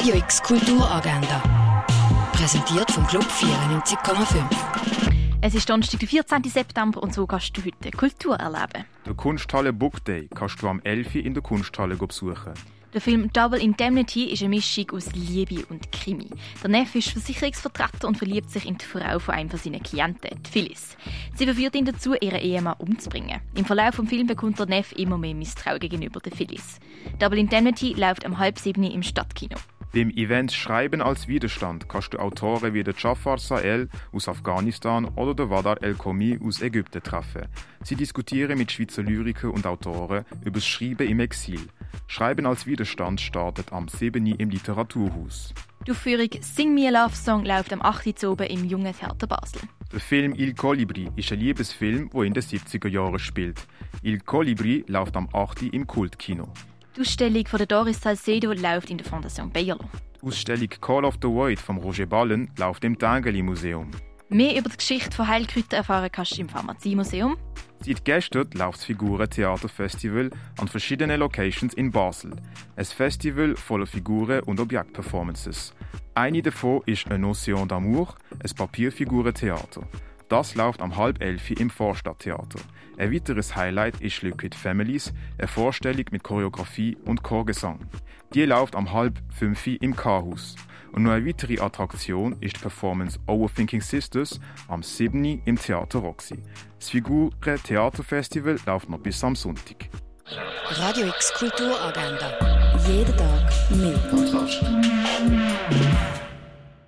Radio X Kulturagenda. Präsentiert vom Club 94,5. Es ist Donnerstag, der 14. September und so kannst du heute Kultur erleben. Der Kunsthalle Book Day kannst du am 11. in der Kunsthalle besuchen. Der Film Double Indemnity ist eine Mischung aus Liebe und Krimi. Der Neff ist Versicherungsvertreter und verliebt sich in die Frau von einem seiner Klienten, die Phyllis. Sie verführt ihn dazu, ihren Ehemann umzubringen. Im Verlauf des Films bekommt der Neff immer mehr Misstrauen gegenüber der Phyllis. Double Indemnity läuft am halb sieben im Stadtkino. Beim Event Schreiben als Widerstand kannst du Autoren wie der Jafar Sahel aus Afghanistan oder der Wadar El-Komi aus Ägypten treffen. Sie diskutieren mit Schweizer Lyrikern und Autoren über das Schreiben im Exil. Schreiben als Widerstand startet am 7. im Literaturhaus. Die Aufführung Sing Me a Love Song läuft am 8. oben im Jungen Theater Basel. Der Film Il Colibri ist ein Liebesfilm, der in den 70er Jahren spielt. Il Colibri läuft am 8. im Kultkino. Die Ausstellung von der Doris Salcedo läuft in der Fondation Bayerlo. Die Ausstellung Call of the Void von Roger Ballen läuft im Tangeli Museum. Mehr über die Geschichte von Heilkräutern erfahren kannst du im Pharmaziemuseum. Seit gestern läuft das Figuren-Theater-Festival an verschiedenen Locations in Basel. Ein Festival voller Figuren und Objektperformances. Eine davon ist «Un Océan d'amour», ein Papierfigurentheater. Das läuft am halb elf im Vorstadttheater. Ein weiteres Highlight ist Liquid Families, eine Vorstellung mit Choreografie und Chorgesang. Die läuft am halb fünf im K-Haus. Und noch eine weitere Attraktion ist die Performance Overthinking Sisters am 7. im Theater Roxy. Das Figuren Theaterfestival läuft noch bis am Sonntag. Radio X Kulturagenda. Jeden Tag mehr.